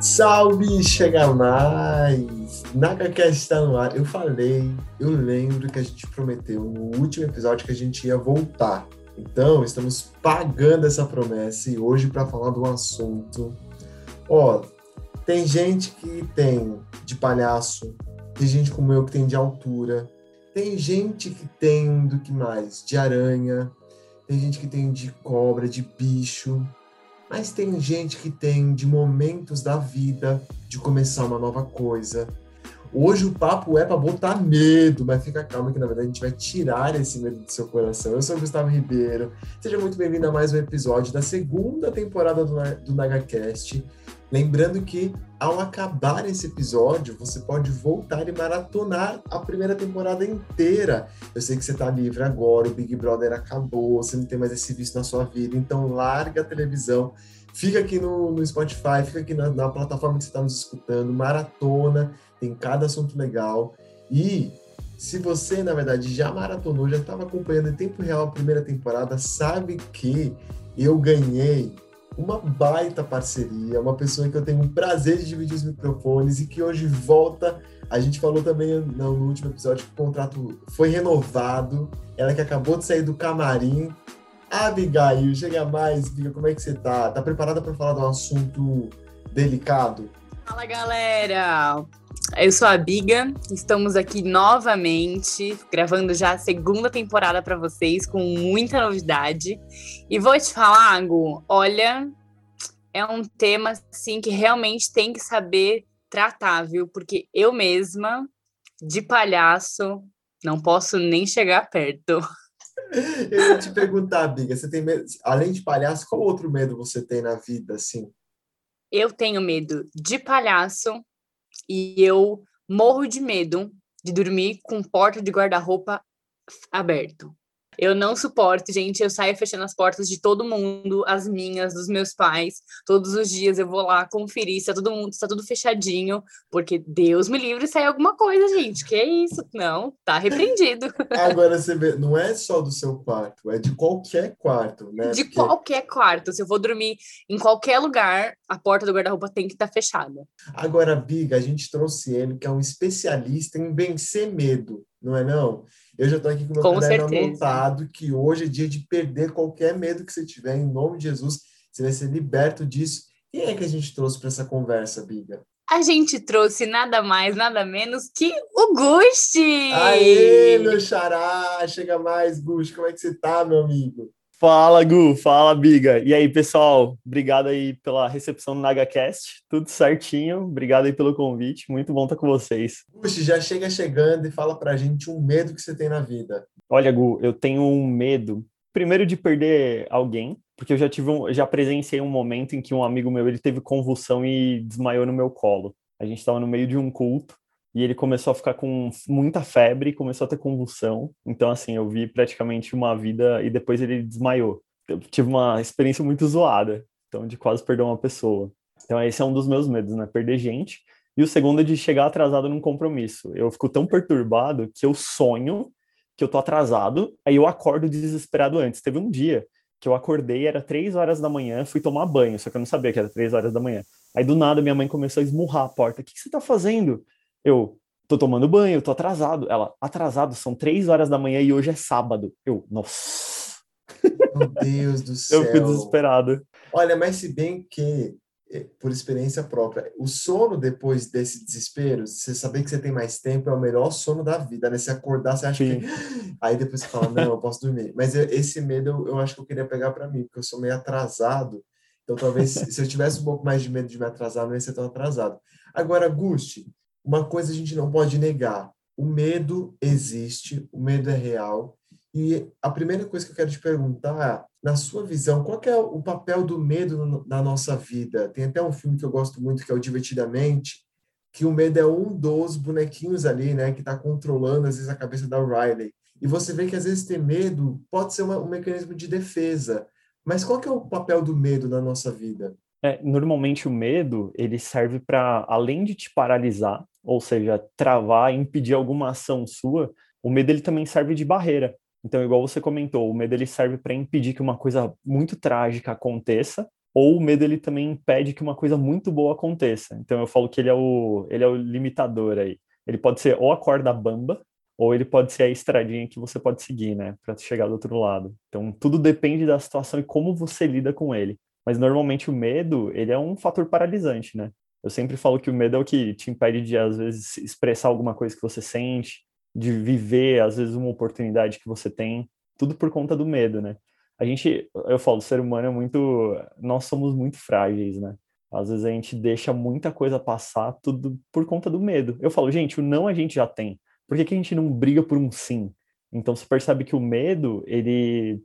Salve, chega mais! NagaCast está no ar. Eu falei, eu lembro que a gente prometeu no último episódio que a gente ia voltar. Então, estamos pagando essa promessa e hoje para falar do assunto. Ó, tem gente que tem de palhaço, tem gente como eu que tem de altura, tem gente que tem do que mais? De aranha, tem gente que tem de cobra, de bicho, mas tem gente que tem de momentos da vida, de começar uma nova coisa. Hoje o papo é para botar medo, mas fica calmo que na verdade a gente vai tirar esse medo do seu coração. Eu sou o Gustavo Ribeiro, seja muito bem-vindo a mais um episódio da segunda temporada do, do NagaCast. Lembrando que ao acabar esse episódio, você pode voltar e maratonar a primeira temporada inteira. Eu sei que você está livre agora, o Big Brother acabou, você não tem mais esse vício na sua vida, então larga a televisão, fica aqui no, no Spotify, fica aqui na, na plataforma que você está nos escutando, maratona, tem cada assunto legal. E se você, na verdade, já maratonou, já estava acompanhando em tempo real a primeira temporada, sabe que eu ganhei uma baita parceria, uma pessoa que eu tenho o prazer de dividir os microfones e que hoje volta. A gente falou também no último episódio que o contrato foi renovado. Ela que acabou de sair do camarim. Abigail, chega mais, Biga, como é que você tá? Tá preparada para falar de um assunto delicado? Fala, galera! Eu sou a Biga, estamos aqui novamente, gravando já a segunda temporada para vocês, com muita novidade. E vou te falar, Gu, olha, é um tema assim que realmente tem que saber tratar, viu? Porque eu mesma, de palhaço, não posso nem chegar perto. Eu ia te perguntar, Biga, você tem medo, além de palhaço, qual outro medo você tem na vida, assim? Eu tenho medo de palhaço, e eu morro de medo de dormir com porta de guarda-roupa aberto. Eu não suporto, gente. Eu saio fechando as portas de todo mundo, as minhas, dos meus pais. Todos os dias eu vou lá conferir se tá todo mundo, está tudo fechadinho, porque Deus me livre sair alguma coisa, gente. Que é isso? Não, tá repreendido. Agora você vê, não é só do seu quarto, é de qualquer quarto, né? De porque... qualquer quarto. Se eu vou dormir em qualquer lugar, a porta do guarda-roupa tem que estar tá fechada. Agora, Biga, a gente trouxe ele, que é um especialista em vencer medo, não é não? Eu já estou aqui com o meu com caderno certeza. anotado que hoje é dia de perder qualquer medo que você tiver, em nome de Jesus, você vai ser liberto disso. Quem é que a gente trouxe para essa conversa, Biga? A gente trouxe nada mais, nada menos que o Gusti! Aê, meu xará! Chega mais, Gusti, como é que você tá, meu amigo? Fala, Gu, fala, Biga. E aí, pessoal, obrigado aí pela recepção no NagaCast, tudo certinho, obrigado aí pelo convite, muito bom estar com vocês. Puxa, já chega chegando e fala pra gente um medo que você tem na vida. Olha, Gu, eu tenho um medo, primeiro de perder alguém, porque eu já tive um, já presenciei um momento em que um amigo meu, ele teve convulsão e desmaiou no meu colo. A gente estava no meio de um culto, e ele começou a ficar com muita febre, começou a ter convulsão. Então, assim, eu vi praticamente uma vida e depois ele desmaiou. Eu tive uma experiência muito zoada, então, de quase perder uma pessoa. Então, esse é um dos meus medos, né? Perder gente. E o segundo é de chegar atrasado num compromisso. Eu fico tão perturbado que eu sonho que eu tô atrasado, aí eu acordo desesperado antes. Teve um dia que eu acordei, era três horas da manhã, fui tomar banho, só que eu não sabia que era três horas da manhã. Aí do nada minha mãe começou a esmurrar a porta. O que, que você tá fazendo? Eu, tô tomando banho, tô atrasado. Ela, atrasado, são três horas da manhã e hoje é sábado. Eu, nossa. Meu Deus do céu. Eu fico desesperado. Olha, mas se bem que, eh, por experiência própria, o sono depois desse desespero, você saber que você tem mais tempo, é o melhor sono da vida, né? Se acordar, você acha Sim. que. Aí depois você fala, não, eu posso dormir. Mas esse medo eu, eu acho que eu queria pegar para mim, porque eu sou meio atrasado. Então, talvez, se eu tivesse um pouco mais de medo de me atrasar, não ia ser tão atrasado. Agora, Gusti, uma coisa a gente não pode negar: o medo existe, o medo é real. E a primeira coisa que eu quero te perguntar, na sua visão, qual é o papel do medo na nossa vida? Tem até um filme que eu gosto muito, que é o Divertidamente, que o medo é um dos bonequinhos ali, né, que está controlando, às vezes, a cabeça da Riley. E você vê que, às vezes, ter medo pode ser uma, um mecanismo de defesa. Mas qual que é o papel do medo na nossa vida? É, normalmente o medo ele serve para além de te paralisar, ou seja, travar, impedir alguma ação sua, o medo ele também serve de barreira. Então, igual você comentou, o medo ele serve para impedir que uma coisa muito trágica aconteça, ou o medo ele também impede que uma coisa muito boa aconteça. Então, eu falo que ele é o, ele é o limitador aí. Ele pode ser ou a corda bamba, ou ele pode ser a estradinha que você pode seguir, né, para chegar do outro lado. Então, tudo depende da situação e como você lida com ele. Mas normalmente o medo, ele é um fator paralisante, né? Eu sempre falo que o medo é o que te impede de às vezes expressar alguma coisa que você sente, de viver às vezes uma oportunidade que você tem, tudo por conta do medo, né? A gente, eu falo, o ser humano é muito, nós somos muito frágeis, né? Às vezes a gente deixa muita coisa passar tudo por conta do medo. Eu falo, gente, o não a gente já tem por que, que a gente não briga por um sim? Então você percebe que o medo, ele,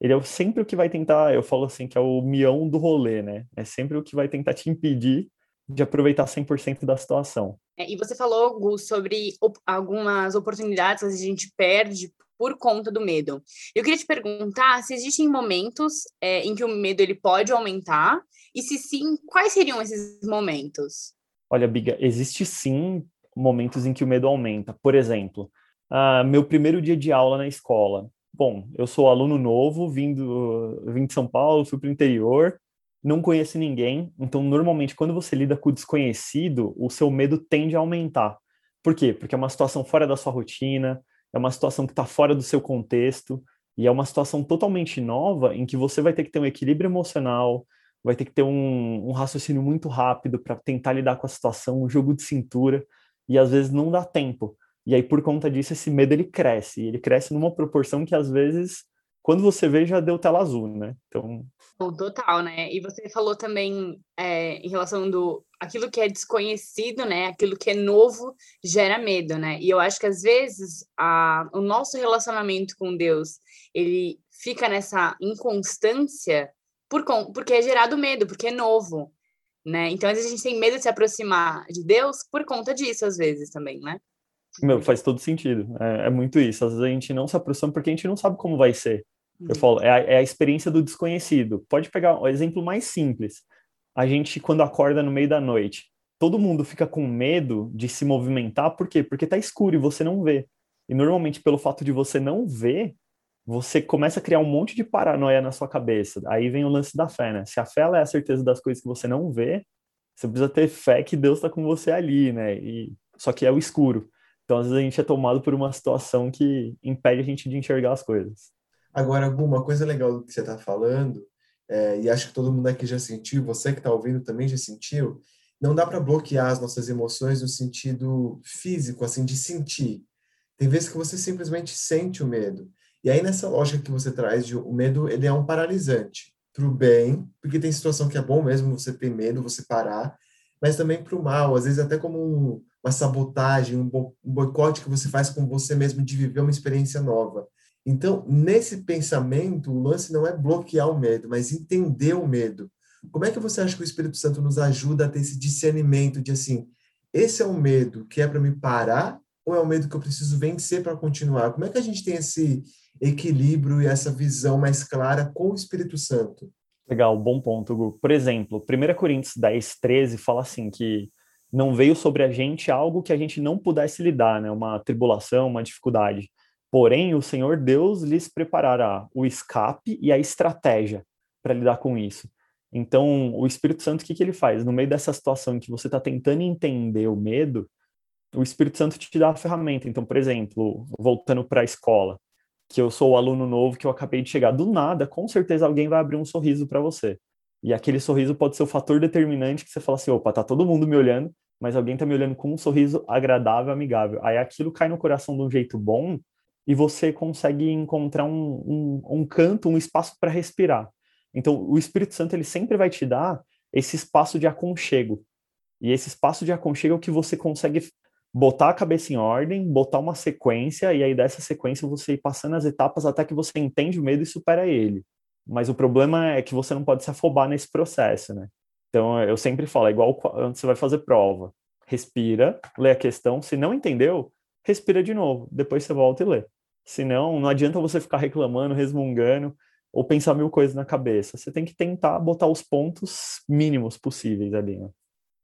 ele é sempre o que vai tentar, eu falo assim, que é o mião do rolê, né? É sempre o que vai tentar te impedir de aproveitar 100% da situação. É, e você falou, Gu, sobre op algumas oportunidades que a gente perde por conta do medo. Eu queria te perguntar se existem momentos é, em que o medo ele pode aumentar e se sim, quais seriam esses momentos? Olha, Biga, existe sim momentos em que o medo aumenta. Por exemplo, uh, meu primeiro dia de aula na escola. Bom, eu sou aluno novo, vindo, vim de São Paulo, fui para o interior, não conheço ninguém, então normalmente quando você lida com o desconhecido, o seu medo tende a aumentar. Por quê? Porque é uma situação fora da sua rotina, é uma situação que está fora do seu contexto, e é uma situação totalmente nova em que você vai ter que ter um equilíbrio emocional, vai ter que ter um, um raciocínio muito rápido para tentar lidar com a situação, um jogo de cintura e às vezes não dá tempo. E aí, por conta disso, esse medo ele cresce. Ele cresce numa proporção que às vezes, quando você vê, já deu tela azul, né? Então. Total, né? E você falou também é, em relação do aquilo que é desconhecido, né? Aquilo que é novo gera medo, né? E eu acho que às vezes a, o nosso relacionamento com Deus ele fica nessa inconstância por, porque é gerado medo, porque é novo né? Então, às vezes, a gente tem medo de se aproximar de Deus por conta disso, às vezes, também, né? Meu, faz todo sentido. É, é, muito isso. Às vezes a gente não se aproxima porque a gente não sabe como vai ser. Eu uhum. falo, é a, é a experiência do desconhecido. Pode pegar o exemplo mais simples. A gente, quando acorda no meio da noite, todo mundo fica com medo de se movimentar, por quê? Porque tá escuro e você não vê. E normalmente, pelo fato de você não ver, você começa a criar um monte de paranoia na sua cabeça. Aí vem o lance da fé, né? Se a fé é a certeza das coisas que você não vê, você precisa ter fé que Deus está com você ali, né? E só que é o escuro. Então, às vezes a gente é tomado por uma situação que impede a gente de enxergar as coisas. Agora, alguma coisa legal do que você está falando, é, e acho que todo mundo aqui já sentiu, você que está ouvindo também já sentiu, não dá para bloquear as nossas emoções no sentido físico, assim, de sentir. Tem vezes que você simplesmente sente o medo. E aí, nessa lógica que você traz, de, o medo ele é um paralisante para o bem, porque tem situação que é bom mesmo você ter medo, você parar, mas também para o mal, às vezes até como um, uma sabotagem, um, bo, boicote que você faz com você mesmo de viver uma experiência nova. Então, nesse pensamento, o lance não é bloquear o medo, mas entender o medo. Como é que você acha que o Espírito Santo nos ajuda a ter esse discernimento de assim, esse é o medo que é para me parar ou é o medo que eu preciso vencer para continuar? Como é que a gente tem esse equilíbrio e essa visão mais clara com o Espírito Santo. Legal, bom ponto, Gu. Por exemplo, 1 Coríntios 10, 13 fala assim que não veio sobre a gente algo que a gente não pudesse lidar, né? Uma tribulação, uma dificuldade. Porém, o Senhor Deus lhes preparará o escape e a estratégia para lidar com isso. Então, o Espírito Santo, o que, que ele faz? No meio dessa situação em que você está tentando entender o medo, o Espírito Santo te dá a ferramenta. Então, por exemplo, voltando para a escola, que eu sou o aluno novo que eu acabei de chegar do nada, com certeza alguém vai abrir um sorriso para você. E aquele sorriso pode ser o fator determinante que você fala assim, opa, tá todo mundo me olhando, mas alguém tá me olhando com um sorriso agradável, amigável. Aí aquilo cai no coração de um jeito bom e você consegue encontrar um, um, um canto, um espaço para respirar. Então, o Espírito Santo ele sempre vai te dar esse espaço de aconchego. E esse espaço de aconchego é o que você consegue botar a cabeça em ordem, botar uma sequência, e aí dessa sequência você ir passando as etapas até que você entende o medo e supera ele. Mas o problema é que você não pode se afobar nesse processo, né? Então eu sempre falo, é igual quando você vai fazer prova. Respira, lê a questão, se não entendeu, respira de novo, depois você volta e lê. Senão, não adianta você ficar reclamando, resmungando ou pensar mil coisas na cabeça. Você tem que tentar botar os pontos mínimos possíveis ali, né?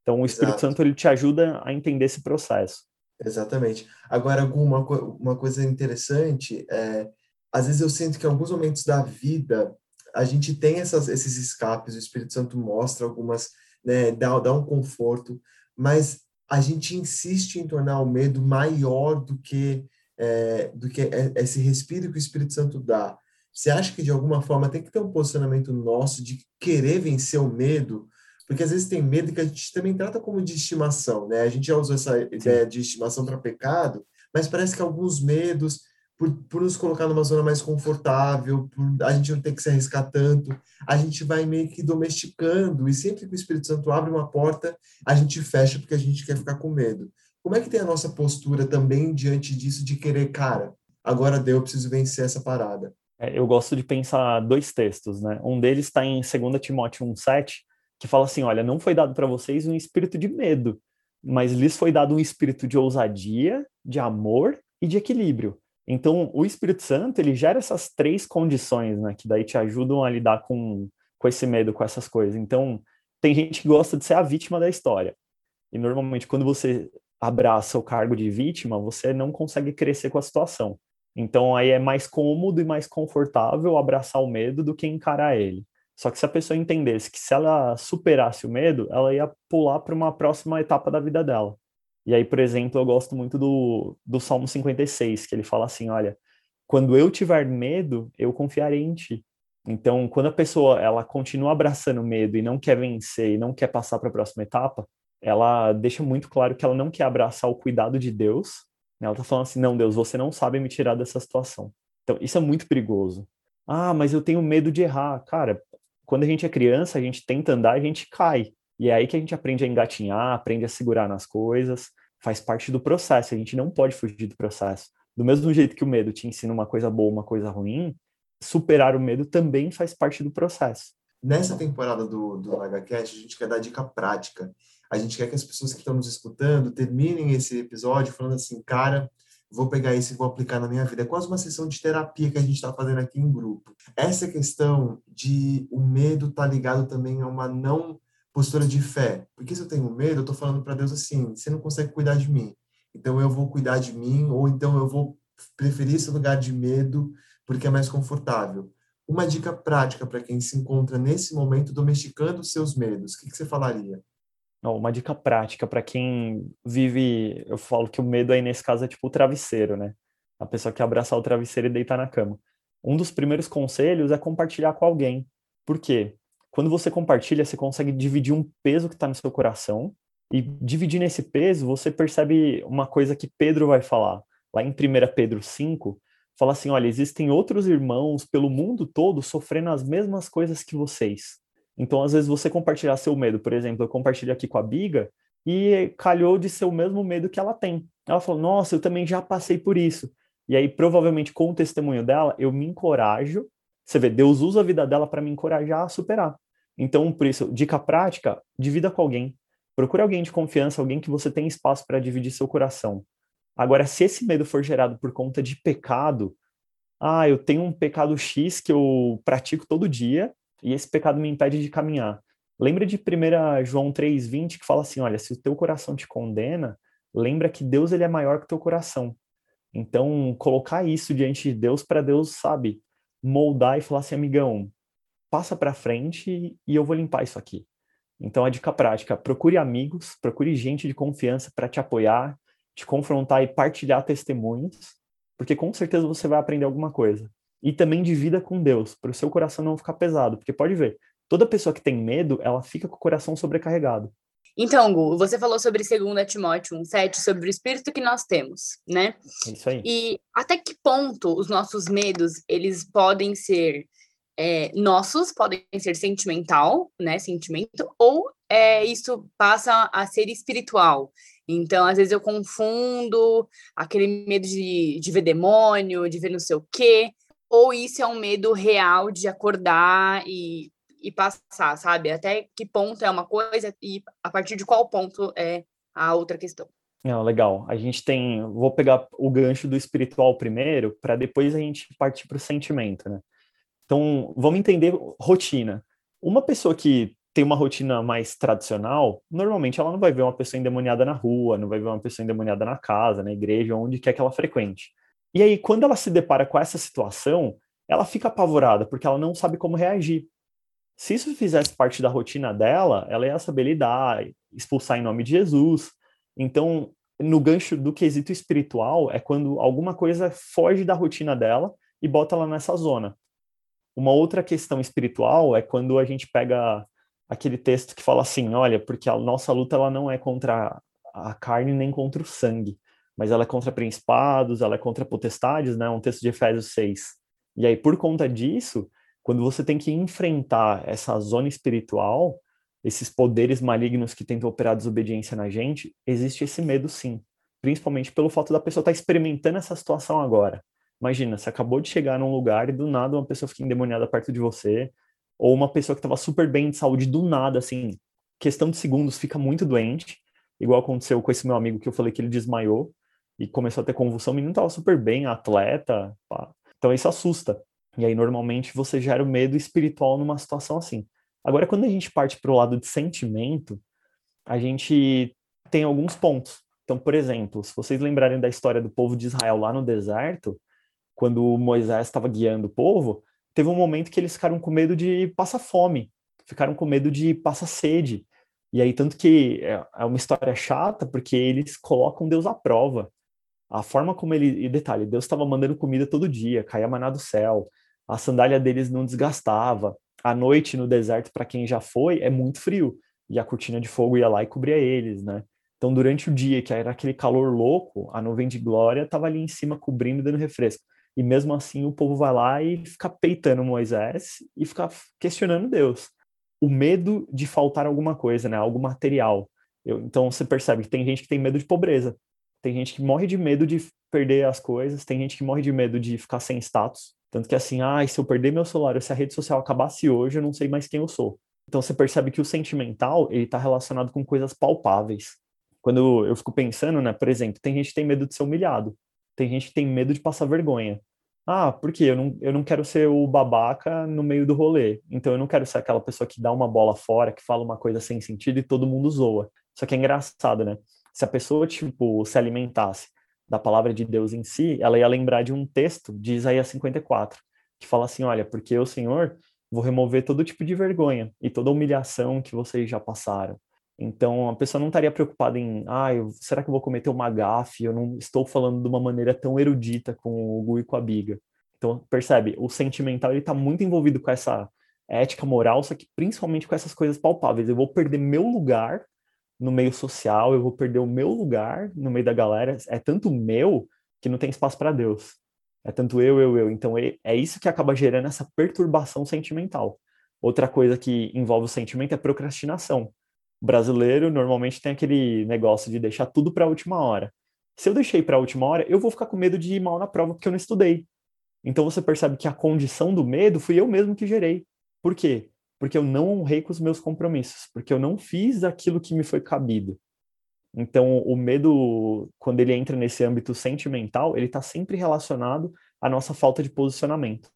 Então, o Espírito Exato. Santo ele te ajuda a entender esse processo. Exatamente. Agora, uma, uma coisa interessante é, às vezes eu sinto que em alguns momentos da vida a gente tem essas, esses escapes, o Espírito Santo mostra algumas, né, dá, dá um conforto, mas a gente insiste em tornar o medo maior do que é, do que esse respiro que o Espírito Santo dá. Você acha que de alguma forma tem que ter um posicionamento nosso de querer vencer o medo? Porque às vezes tem medo que a gente também trata como de estimação, né? A gente já usou essa ideia de estimação para pecado, mas parece que alguns medos por, por nos colocar numa zona mais confortável, por a gente não ter que se arriscar tanto, a gente vai meio que domesticando, e sempre que o Espírito Santo abre uma porta, a gente fecha porque a gente quer ficar com medo. Como é que tem a nossa postura também diante disso de querer, cara, agora deu, eu preciso vencer essa parada? É, eu gosto de pensar dois textos, né? Um deles está em 2 Timóteo 1,7, que fala assim: olha, não foi dado para vocês um espírito de medo, mas lhes foi dado um espírito de ousadia, de amor e de equilíbrio. Então, o Espírito Santo, ele gera essas três condições, né, que daí te ajudam a lidar com, com esse medo, com essas coisas. Então, tem gente que gosta de ser a vítima da história. E normalmente, quando você abraça o cargo de vítima, você não consegue crescer com a situação. Então, aí é mais cômodo e mais confortável abraçar o medo do que encarar ele. Só que se a pessoa entendesse que se ela superasse o medo, ela ia pular para uma próxima etapa da vida dela. E aí, por exemplo, eu gosto muito do, do Salmo 56, que ele fala assim: olha, quando eu tiver medo, eu confiarei em ti. Então, quando a pessoa ela continua abraçando medo e não quer vencer e não quer passar para a próxima etapa, ela deixa muito claro que ela não quer abraçar o cuidado de Deus. Né? Ela está falando assim: não, Deus, você não sabe me tirar dessa situação. Então, isso é muito perigoso. Ah, mas eu tenho medo de errar. Cara, quando a gente é criança, a gente tenta andar, a gente cai. E é aí que a gente aprende a engatinhar, aprende a segurar nas coisas, faz parte do processo, a gente não pode fugir do processo. Do mesmo jeito que o medo te ensina uma coisa boa, uma coisa ruim, superar o medo também faz parte do processo. Nessa temporada do, do HCast, a gente quer dar dica prática. A gente quer que as pessoas que estão nos escutando terminem esse episódio falando assim, cara, vou pegar isso e vou aplicar na minha vida. É quase uma sessão de terapia que a gente está fazendo aqui em grupo. Essa questão de o medo estar tá ligado também a uma não postura de fé. Porque se eu tenho medo, eu estou falando para Deus assim: você não consegue cuidar de mim, então eu vou cuidar de mim, ou então eu vou preferir esse lugar de medo porque é mais confortável. Uma dica prática para quem se encontra nesse momento domesticando os seus medos, o que, que você falaria? Uma dica prática para quem vive, eu falo que o medo aí nesse caso é tipo o travesseiro, né? A pessoa que abraçar o travesseiro e deitar na cama. Um dos primeiros conselhos é compartilhar com alguém. Por quê? Quando você compartilha, você consegue dividir um peso que está no seu coração e dividir nesse peso, você percebe uma coisa que Pedro vai falar. Lá em 1 Pedro 5, fala assim: olha, existem outros irmãos pelo mundo todo sofrendo as mesmas coisas que vocês. Então, às vezes, você compartilhar seu medo, por exemplo, eu compartilho aqui com a Biga e calhou de ser o mesmo medo que ela tem. Ela falou: Nossa, eu também já passei por isso. E aí, provavelmente, com o testemunho dela, eu me encorajo. Você vê, Deus usa a vida dela para me encorajar a superar. Então, por isso, dica prática, divida com alguém. Procure alguém de confiança, alguém que você tem espaço para dividir seu coração. Agora, se esse medo for gerado por conta de pecado, ah, eu tenho um pecado X que eu pratico todo dia e esse pecado me impede de caminhar. Lembra de 1 João 3,20 que fala assim: olha, se o teu coração te condena, lembra que Deus ele é maior que o teu coração. Então, colocar isso diante de Deus para Deus, sabe, moldar e falar assim, amigão, passa para frente e eu vou limpar isso aqui. Então, a dica prática: procure amigos, procure gente de confiança para te apoiar, te confrontar e partilhar testemunhos, porque com certeza você vai aprender alguma coisa. E também divida com Deus, para o seu coração não ficar pesado, porque pode ver, toda pessoa que tem medo, ela fica com o coração sobrecarregado. Então, Gu, você falou sobre 2 Timóteo 1,7, sobre o espírito que nós temos, né? É isso aí. E até que ponto os nossos medos, eles podem ser é, nossos podem ser sentimental, né, sentimento, ou é, isso passa a ser espiritual. Então, às vezes eu confundo aquele medo de, de ver demônio, de ver não sei o quê, ou isso é um medo real de acordar e, e passar, sabe? Até que ponto é uma coisa e a partir de qual ponto é a outra questão. Não, legal. A gente tem. Vou pegar o gancho do espiritual primeiro, para depois a gente partir para o sentimento, né? Então, vamos entender rotina. Uma pessoa que tem uma rotina mais tradicional, normalmente ela não vai ver uma pessoa endemoniada na rua, não vai ver uma pessoa endemoniada na casa, na igreja, onde quer que ela frequente. E aí, quando ela se depara com essa situação, ela fica apavorada, porque ela não sabe como reagir. Se isso fizesse parte da rotina dela, ela ia saber lidar, expulsar em nome de Jesus. Então, no gancho do quesito espiritual, é quando alguma coisa foge da rotina dela e bota ela nessa zona. Uma outra questão espiritual é quando a gente pega aquele texto que fala assim, olha, porque a nossa luta ela não é contra a carne nem contra o sangue, mas ela é contra principados, ela é contra potestades, né? Um texto de Efésios 6. E aí, por conta disso, quando você tem que enfrentar essa zona espiritual, esses poderes malignos que tentam operar desobediência na gente, existe esse medo sim. Principalmente pelo fato da pessoa estar tá experimentando essa situação agora. Imagina, você acabou de chegar num lugar e do nada uma pessoa fica endemoniada perto de você, ou uma pessoa que estava super bem de saúde, do nada, assim, questão de segundos, fica muito doente, igual aconteceu com esse meu amigo que eu falei que ele desmaiou e começou a ter convulsão, o menino estava super bem, atleta, pá. então isso assusta. E aí, normalmente, você gera o medo espiritual numa situação assim. Agora, quando a gente parte para o lado de sentimento, a gente tem alguns pontos. Então, por exemplo, se vocês lembrarem da história do povo de Israel lá no deserto, quando Moisés estava guiando o povo, teve um momento que eles ficaram com medo de passar fome, ficaram com medo de passar sede. E aí, tanto que é, é uma história chata, porque eles colocam Deus à prova. A forma como ele. E detalhe, Deus estava mandando comida todo dia, caía maná do céu, a sandália deles não desgastava. À noite no deserto, para quem já foi, é muito frio. E a cortina de fogo ia lá e cobria eles, né? Então, durante o dia, que era aquele calor louco, a nuvem de glória estava ali em cima cobrindo e dando refresco. E mesmo assim o povo vai lá e fica peitando Moisés e fica questionando Deus. O medo de faltar alguma coisa, né? Algo material. Eu, então você percebe que tem gente que tem medo de pobreza. Tem gente que morre de medo de perder as coisas, tem gente que morre de medo de ficar sem status. Tanto que assim, ah, se eu perder meu celular, se a rede social acabasse hoje, eu não sei mais quem eu sou. Então você percebe que o sentimental, ele está relacionado com coisas palpáveis. Quando eu fico pensando, né, por exemplo, tem gente que tem medo de ser humilhado. Tem gente que tem medo de passar vergonha. Ah, porque eu não, eu não quero ser o babaca no meio do rolê. Então eu não quero ser aquela pessoa que dá uma bola fora, que fala uma coisa sem sentido e todo mundo zoa. Só que é engraçado, né? Se a pessoa, tipo, se alimentasse da palavra de Deus em si, ela ia lembrar de um texto de Isaías 54, que fala assim: olha, porque eu, Senhor, vou remover todo tipo de vergonha e toda humilhação que vocês já passaram. Então, a pessoa não estaria preocupada em, ah, eu, será que eu vou cometer uma gafe? Eu não estou falando de uma maneira tão erudita com o Gu e com a Biga. Então, percebe, o sentimental ele está muito envolvido com essa ética moral, só que principalmente com essas coisas palpáveis. Eu vou perder meu lugar no meio social, eu vou perder o meu lugar no meio da galera. É tanto meu que não tem espaço para Deus. É tanto eu, eu, eu. Então, é, isso que acaba gerando essa perturbação sentimental. Outra coisa que envolve o sentimento é procrastinação brasileiro normalmente tem aquele negócio de deixar tudo para a última hora. Se eu deixei para a última hora, eu vou ficar com medo de ir mal na prova porque eu não estudei. Então você percebe que a condição do medo fui eu mesmo que gerei. Por quê? Porque eu não honrei com os meus compromissos, porque eu não fiz aquilo que me foi cabido. Então, o medo, quando ele entra nesse âmbito sentimental, ele está sempre relacionado à nossa falta de posicionamento.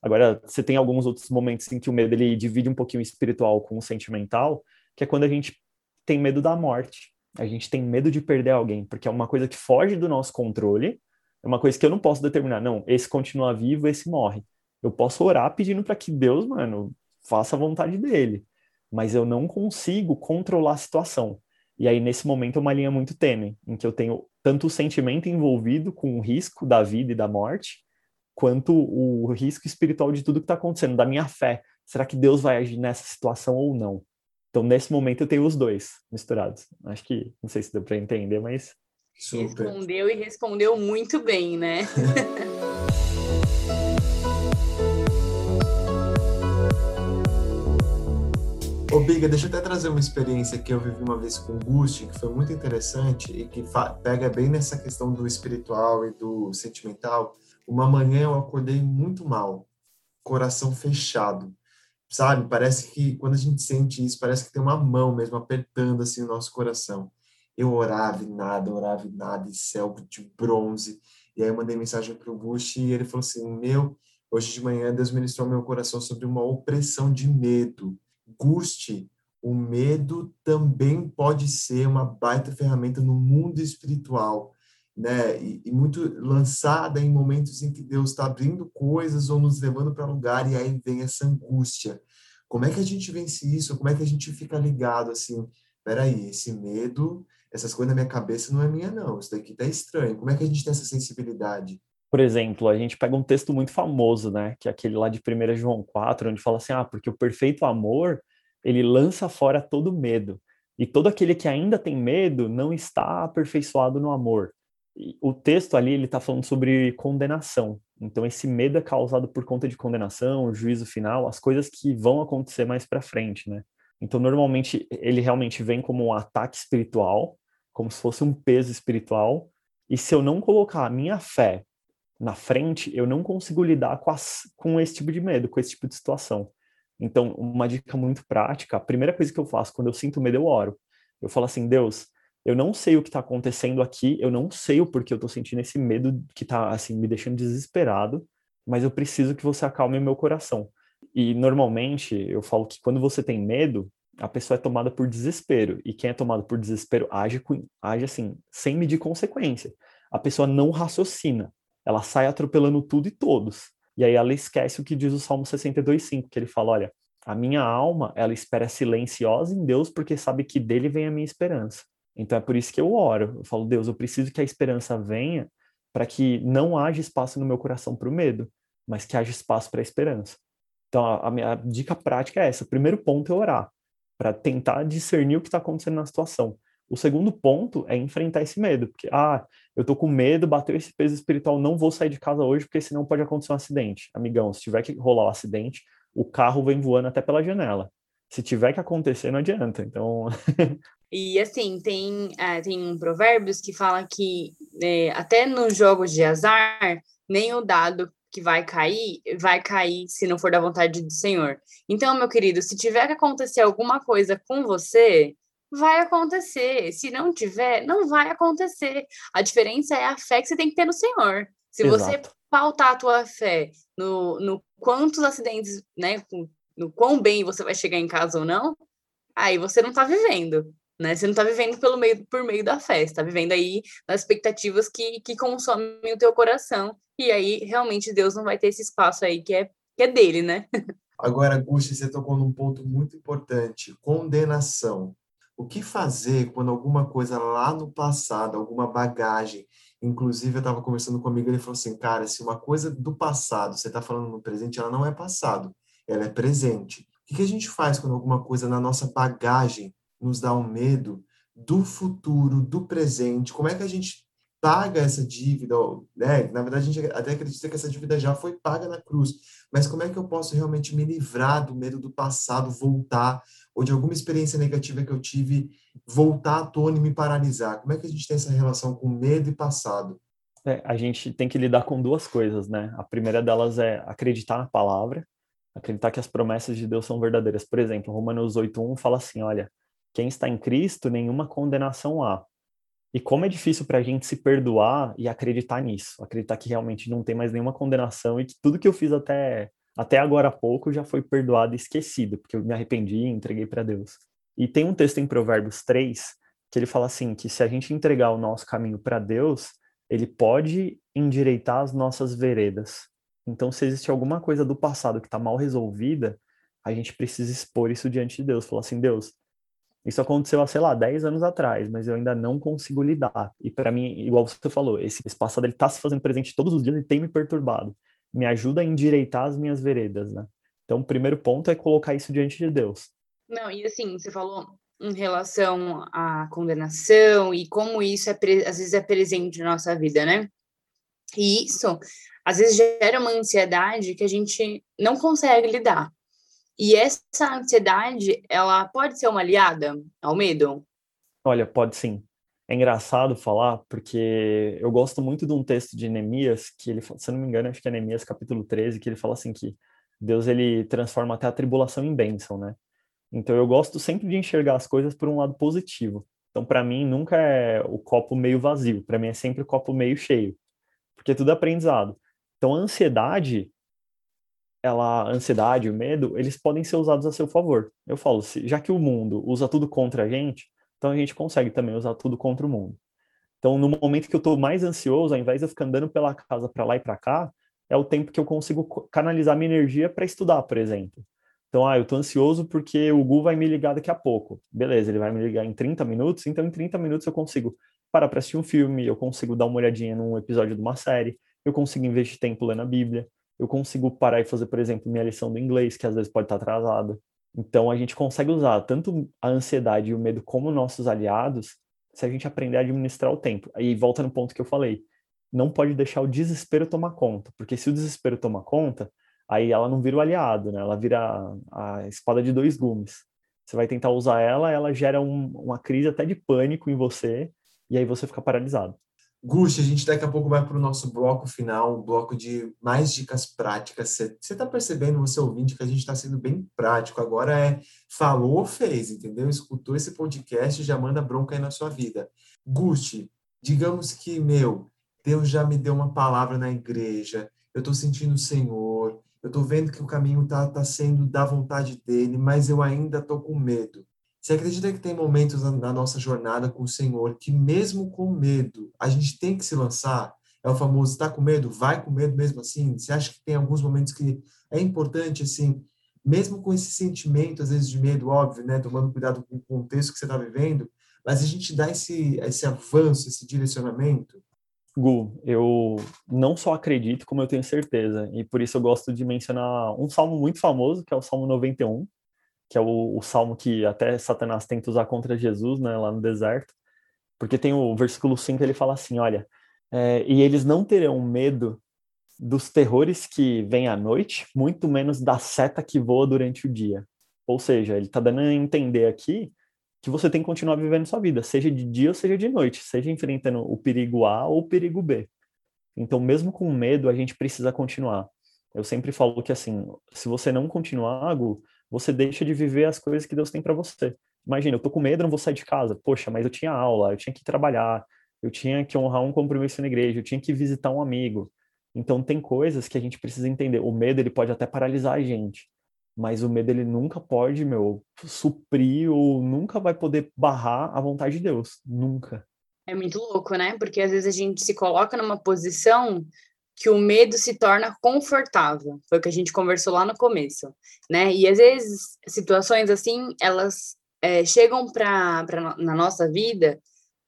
Agora, você tem alguns outros momentos em que o medo ele divide um pouquinho o espiritual com o sentimental, que é quando a gente tem medo da morte. A gente tem medo de perder alguém, porque é uma coisa que foge do nosso controle, é uma coisa que eu não posso determinar. Não, esse continua vivo, esse morre. Eu posso orar pedindo para que Deus, mano, faça a vontade dele, mas eu não consigo controlar a situação. E aí, nesse momento, é uma linha muito tênue, em que eu tenho tanto o sentimento envolvido com o risco da vida e da morte, quanto o risco espiritual de tudo que está acontecendo, da minha fé. Será que Deus vai agir nessa situação ou não? Então, nesse momento, eu tenho os dois misturados. Acho que, não sei se deu para entender, mas. Super. Respondeu e respondeu muito bem, né? Ô, Biga, deixa eu até trazer uma experiência que eu vivi uma vez com o Gusti, que foi muito interessante e que pega bem nessa questão do espiritual e do sentimental. Uma manhã eu acordei muito mal, coração fechado sabe? Parece que quando a gente sente isso, parece que tem uma mão mesmo apertando assim o nosso coração. Eu orava e nada, orava e nada, e céu de bronze. E aí eu mandei mensagem para o Bush e ele falou assim: Meu, hoje de manhã Deus ministrou meu coração sobre uma opressão de medo. Guste, o medo também pode ser uma baita ferramenta no mundo espiritual, né? E, e muito lançada em momentos em que Deus está abrindo coisas ou nos levando para lugar e aí vem essa angústia. Como é que a gente vence isso? Como é que a gente fica ligado assim? Peraí, esse medo, essas coisas na minha cabeça não é minha não. Isso daqui tá estranho. Como é que a gente tem essa sensibilidade? Por exemplo, a gente pega um texto muito famoso, né, que é aquele lá de 1 João 4, onde fala assim: "Ah, porque o perfeito amor ele lança fora todo medo. E todo aquele que ainda tem medo não está aperfeiçoado no amor. O texto ali ele está falando sobre condenação. Então esse medo é causado por conta de condenação, juízo final, as coisas que vão acontecer mais para frente, né? Então normalmente ele realmente vem como um ataque espiritual, como se fosse um peso espiritual. E se eu não colocar a minha fé na frente, eu não consigo lidar com, as, com esse tipo de medo, com esse tipo de situação. Então, uma dica muito prática, a primeira coisa que eu faço quando eu sinto medo, eu oro. Eu falo assim, Deus, eu não sei o que está acontecendo aqui, eu não sei o porquê eu estou sentindo esse medo que está assim me deixando desesperado, mas eu preciso que você acalme meu coração. E normalmente eu falo que quando você tem medo, a pessoa é tomada por desespero, e quem é tomado por desespero age, age assim, sem medir consequência. A pessoa não raciocina, ela sai atropelando tudo e todos. E aí ela esquece o que diz o Salmo 62:5, que ele fala, olha, a minha alma, ela espera silenciosa em Deus porque sabe que dele vem a minha esperança. Então é por isso que eu oro. Eu falo, Deus, eu preciso que a esperança venha para que não haja espaço no meu coração para o medo, mas que haja espaço para a esperança. Então a, a minha dica prática é essa. O primeiro ponto é orar, para tentar discernir o que está acontecendo na situação. O segundo ponto é enfrentar esse medo, porque, ah, eu tô com medo, bateu esse peso espiritual, não vou sair de casa hoje, porque senão pode acontecer um acidente. Amigão, se tiver que rolar um acidente, o carro vem voando até pela janela. Se tiver que acontecer, não adianta. Então. e assim, tem, é, tem um provérbios que fala que é, até nos jogos de azar, nem o dado que vai cair, vai cair se não for da vontade do Senhor. Então, meu querido, se tiver que acontecer alguma coisa com você, vai acontecer. Se não tiver, não vai acontecer. A diferença é a fé que você tem que ter no Senhor. Se Exato. você pautar a tua fé no, no quantos acidentes, né, no quão bem você vai chegar em casa ou não, aí você não está vivendo, né? Você não está vivendo pelo meio, por meio da fé, está vivendo aí nas expectativas que, que consomem o teu coração, e aí realmente Deus não vai ter esse espaço aí que é, que é dele, né? Agora, Gusti, você tocou num ponto muito importante, condenação. O que fazer quando alguma coisa lá no passado, alguma bagagem, inclusive eu estava conversando com um amigo, ele falou assim, cara, se uma coisa do passado, você está falando no presente, ela não é passado, ela é presente. O que a gente faz quando alguma coisa na nossa bagagem nos dá um medo do futuro, do presente? Como é que a gente paga essa dívida, né? Na verdade, a gente até acredita que essa dívida já foi paga na cruz. Mas como é que eu posso realmente me livrar do medo do passado, voltar, ou de alguma experiência negativa que eu tive, voltar à tona e me paralisar? Como é que a gente tem essa relação com medo e passado? É, a gente tem que lidar com duas coisas, né? A primeira delas é acreditar na palavra, acreditar que as promessas de Deus são verdadeiras. Por exemplo, Romanos 8.1 fala assim, olha, quem está em Cristo, nenhuma condenação há. E como é difícil para a gente se perdoar e acreditar nisso, acreditar que realmente não tem mais nenhuma condenação e que tudo que eu fiz até, até agora há pouco já foi perdoado e esquecido, porque eu me arrependi e entreguei para Deus. E tem um texto em Provérbios 3 que ele fala assim: que se a gente entregar o nosso caminho para Deus, ele pode endireitar as nossas veredas. Então, se existe alguma coisa do passado que está mal resolvida, a gente precisa expor isso diante de Deus. Falar assim: Deus, isso aconteceu há, sei lá, 10 anos atrás, mas eu ainda não consigo lidar. E para mim, igual você falou, esse, passado ele tá se fazendo presente todos os dias e tem me perturbado. Me ajuda a endireitar as minhas veredas, né? Então, o primeiro ponto é colocar isso diante de Deus. Não, e assim, você falou em relação à condenação e como isso é às vezes é presente na nossa vida, né? E isso às vezes gera uma ansiedade que a gente não consegue lidar. E essa ansiedade, ela pode ser uma aliada ao medo? Olha, pode sim. É engraçado falar, porque eu gosto muito de um texto de Neemias, que ele, se eu não me engano, acho que é Neemias capítulo 13, que ele fala assim que Deus ele transforma até a tribulação em bênção, né? Então eu gosto sempre de enxergar as coisas por um lado positivo. Então para mim nunca é o copo meio vazio, para mim é sempre o copo meio cheio, porque tudo é aprendizado. Então a ansiedade ela, a ansiedade, o medo, eles podem ser usados a seu favor. Eu falo, se, já que o mundo usa tudo contra a gente, então a gente consegue também usar tudo contra o mundo. Então, no momento que eu estou mais ansioso, ao invés de eu ficar andando pela casa para lá e para cá, é o tempo que eu consigo canalizar minha energia para estudar, por exemplo. Então, ah, eu estou ansioso porque o Gu vai me ligar daqui a pouco. Beleza, ele vai me ligar em 30 minutos, então em 30 minutos eu consigo parar para assistir um filme, eu consigo dar uma olhadinha num episódio de uma série, eu consigo investir tempo lendo a Bíblia, eu consigo parar e fazer, por exemplo, minha lição do inglês, que às vezes pode estar atrasada. Então, a gente consegue usar tanto a ansiedade e o medo como nossos aliados se a gente aprender a administrar o tempo. Aí volta no ponto que eu falei. Não pode deixar o desespero tomar conta, porque se o desespero tomar conta, aí ela não vira o aliado, né? Ela vira a espada de dois gumes. Você vai tentar usar ela, ela gera um, uma crise até de pânico em você, e aí você fica paralisado. Gusti, a gente daqui a pouco vai para o nosso bloco final, bloco de mais dicas práticas. Você está percebendo, você ouvinte, que a gente está sendo bem prático. Agora é falou, fez, entendeu? Escutou esse podcast já manda bronca aí na sua vida. Gusti, digamos que, meu, Deus já me deu uma palavra na igreja, eu estou sentindo o Senhor, eu estou vendo que o caminho está tá sendo da vontade dele, mas eu ainda estou com medo. Você acredita que tem momentos na nossa jornada com o Senhor que, mesmo com medo, a gente tem que se lançar? É o famoso, está com medo? Vai com medo mesmo assim? Você acha que tem alguns momentos que é importante, assim, mesmo com esse sentimento, às vezes, de medo, óbvio, né? Tomando cuidado com o contexto que você está vivendo, mas a gente dá esse, esse avanço, esse direcionamento? Gu, eu não só acredito, como eu tenho certeza. E por isso eu gosto de mencionar um salmo muito famoso, que é o Salmo 91, que é o, o salmo que até Satanás tenta usar contra Jesus, né, lá no deserto. Porque tem o versículo 5, ele fala assim, olha, é, e eles não terão medo dos terrores que vêm à noite, muito menos da seta que voa durante o dia. Ou seja, ele está dando a entender aqui que você tem que continuar vivendo sua vida, seja de dia ou seja de noite, seja enfrentando o perigo A ou o perigo B. Então, mesmo com medo, a gente precisa continuar. Eu sempre falo que, assim, se você não continuar, Gu, você deixa de viver as coisas que Deus tem para você. Imagina, eu tô com medo, não vou sair de casa. Poxa, mas eu tinha aula, eu tinha que trabalhar, eu tinha que honrar um compromisso na igreja, eu tinha que visitar um amigo. Então, tem coisas que a gente precisa entender. O medo, ele pode até paralisar a gente mas o medo ele nunca pode, meu, suprir ou nunca vai poder barrar a vontade de Deus, nunca. É muito louco, né? Porque às vezes a gente se coloca numa posição que o medo se torna confortável. Foi o que a gente conversou lá no começo, né? E às vezes situações assim, elas é, chegam para na nossa vida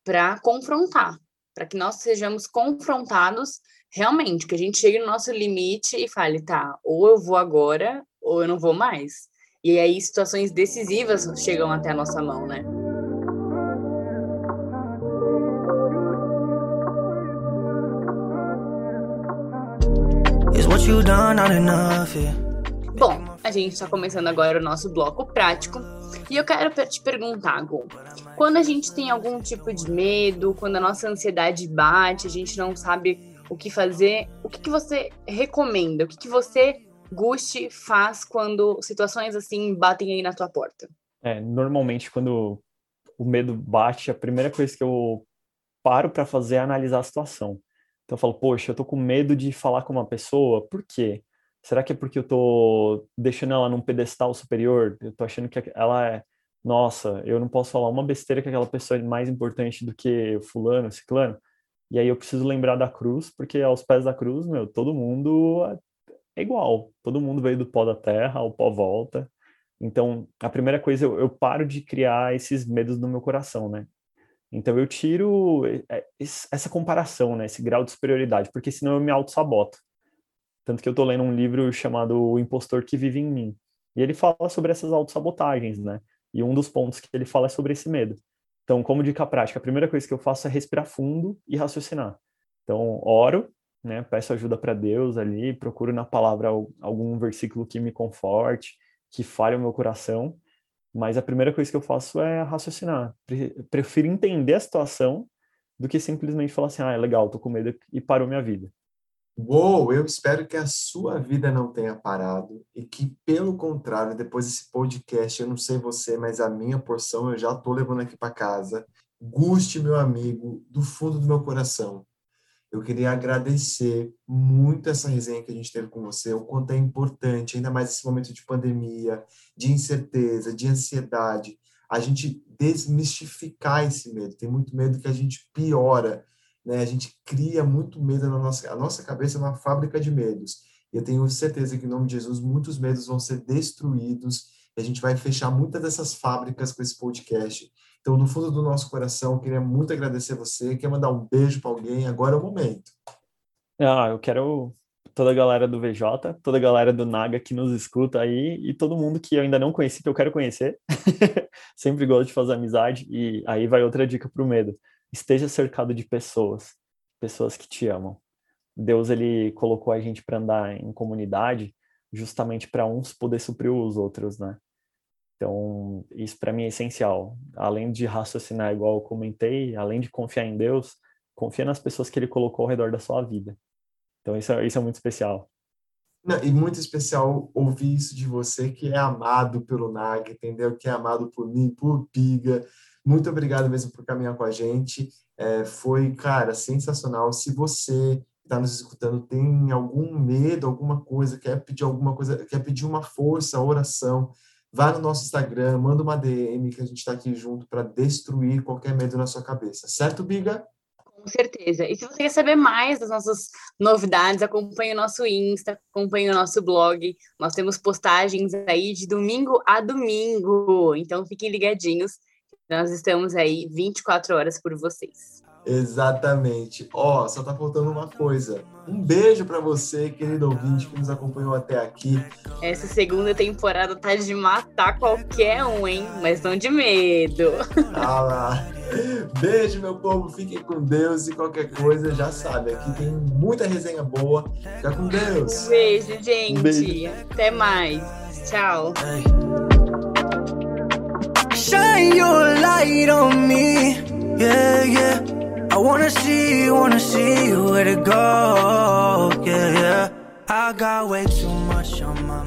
para confrontar, para que nós sejamos confrontados realmente, que a gente chegue no nosso limite e fale, tá, ou eu vou agora, ou eu não vou mais. E aí situações decisivas chegam até a nossa mão, né? Bom, a gente está começando agora o nosso bloco prático e eu quero te perguntar, Gu, quando a gente tem algum tipo de medo, quando a nossa ansiedade bate, a gente não sabe o que fazer, o que, que você recomenda? O que, que você, Gusti, faz quando situações assim batem aí na tua porta? É, normalmente quando o medo bate, a primeira coisa que eu paro para fazer é analisar a situação. Então eu falo, poxa, eu tô com medo de falar com uma pessoa, por quê? Será que é porque eu tô deixando ela num pedestal superior? Eu tô achando que ela é, nossa, eu não posso falar uma besteira que aquela pessoa é mais importante do que fulano, ciclano. E aí eu preciso lembrar da cruz, porque aos pés da cruz, meu, todo mundo é igual. Todo mundo veio do pó da terra, o pó volta. Então, a primeira coisa, eu, eu paro de criar esses medos no meu coração, né? Então, eu tiro essa comparação, né? Esse grau de superioridade, porque senão eu me auto-saboto. Tanto que eu tô lendo um livro chamado O Impostor que Vive em Mim. E ele fala sobre essas auto-sabotagens, né? E um dos pontos que ele fala é sobre esse medo. Então, como dica prática, a primeira coisa que eu faço é respirar fundo e raciocinar. Então, oro, né, peço ajuda para Deus ali, procuro na palavra algum versículo que me conforte, que fale o meu coração, mas a primeira coisa que eu faço é raciocinar. Prefiro entender a situação do que simplesmente falar assim, ah, é legal, tô com medo e parou minha vida. Uou, eu espero que a sua vida não tenha parado e que, pelo contrário, depois desse podcast, eu não sei você, mas a minha porção eu já estou levando aqui para casa. Guste, meu amigo, do fundo do meu coração. Eu queria agradecer muito essa resenha que a gente teve com você, o quanto é importante, ainda mais esse momento de pandemia, de incerteza, de ansiedade, a gente desmistificar esse medo. Tem muito medo que a gente piora, né? A gente cria muito medo na nossa, a nossa cabeça é uma fábrica de medos. E eu tenho certeza que em nome de Jesus muitos medos vão ser destruídos a gente vai fechar muitas dessas fábricas com esse podcast. Então, no fundo do nosso coração, queria muito agradecer você. Quer mandar um beijo para alguém? Agora é o momento. Ah, eu quero toda a galera do VJ, toda a galera do Naga que nos escuta aí e todo mundo que eu ainda não conheci, que eu quero conhecer. Sempre gosto de fazer amizade e aí vai outra dica pro medo. Esteja cercado de pessoas, pessoas que te amam. Deus ele colocou a gente para andar em comunidade justamente para uns poder suprir os outros, né? Então, isso para mim é essencial. Além de raciocinar igual eu comentei, além de confiar em Deus, confia nas pessoas que ele colocou ao redor da sua vida. Então, isso é, isso é muito especial. Não, e muito especial ouvir isso de você, que é amado pelo NAG, entendeu? Que é amado por mim, por Piga. Muito obrigado mesmo por caminhar com a gente. É, foi, cara, sensacional. Se você está nos escutando tem algum medo, alguma coisa, quer pedir alguma coisa, quer pedir uma força, oração, vá no nosso Instagram, manda uma DM que a gente está aqui junto para destruir qualquer medo na sua cabeça. Certo, Biga? Com certeza. E se você quer saber mais das nossas novidades, acompanhe o nosso Insta, acompanhe o nosso blog. Nós temos postagens aí de domingo a domingo. Então fiquem ligadinhos. Nós estamos aí 24 horas por vocês. Exatamente. Ó, oh, só tá faltando uma coisa. Um beijo para você, querido ouvinte, que nos acompanhou até aqui. Essa segunda temporada tá de matar qualquer um, hein? Mas não de medo. Ah lá. Beijo, meu povo. Fiquem com Deus e qualquer coisa, já sabe. Aqui tem muita resenha boa. Fica com Deus. Um beijo, gente. Um beijo. Até mais. Tchau. Shine your light on me. Yeah, yeah. I wanna see, wanna see where to go. Yeah, yeah. I got way too much on my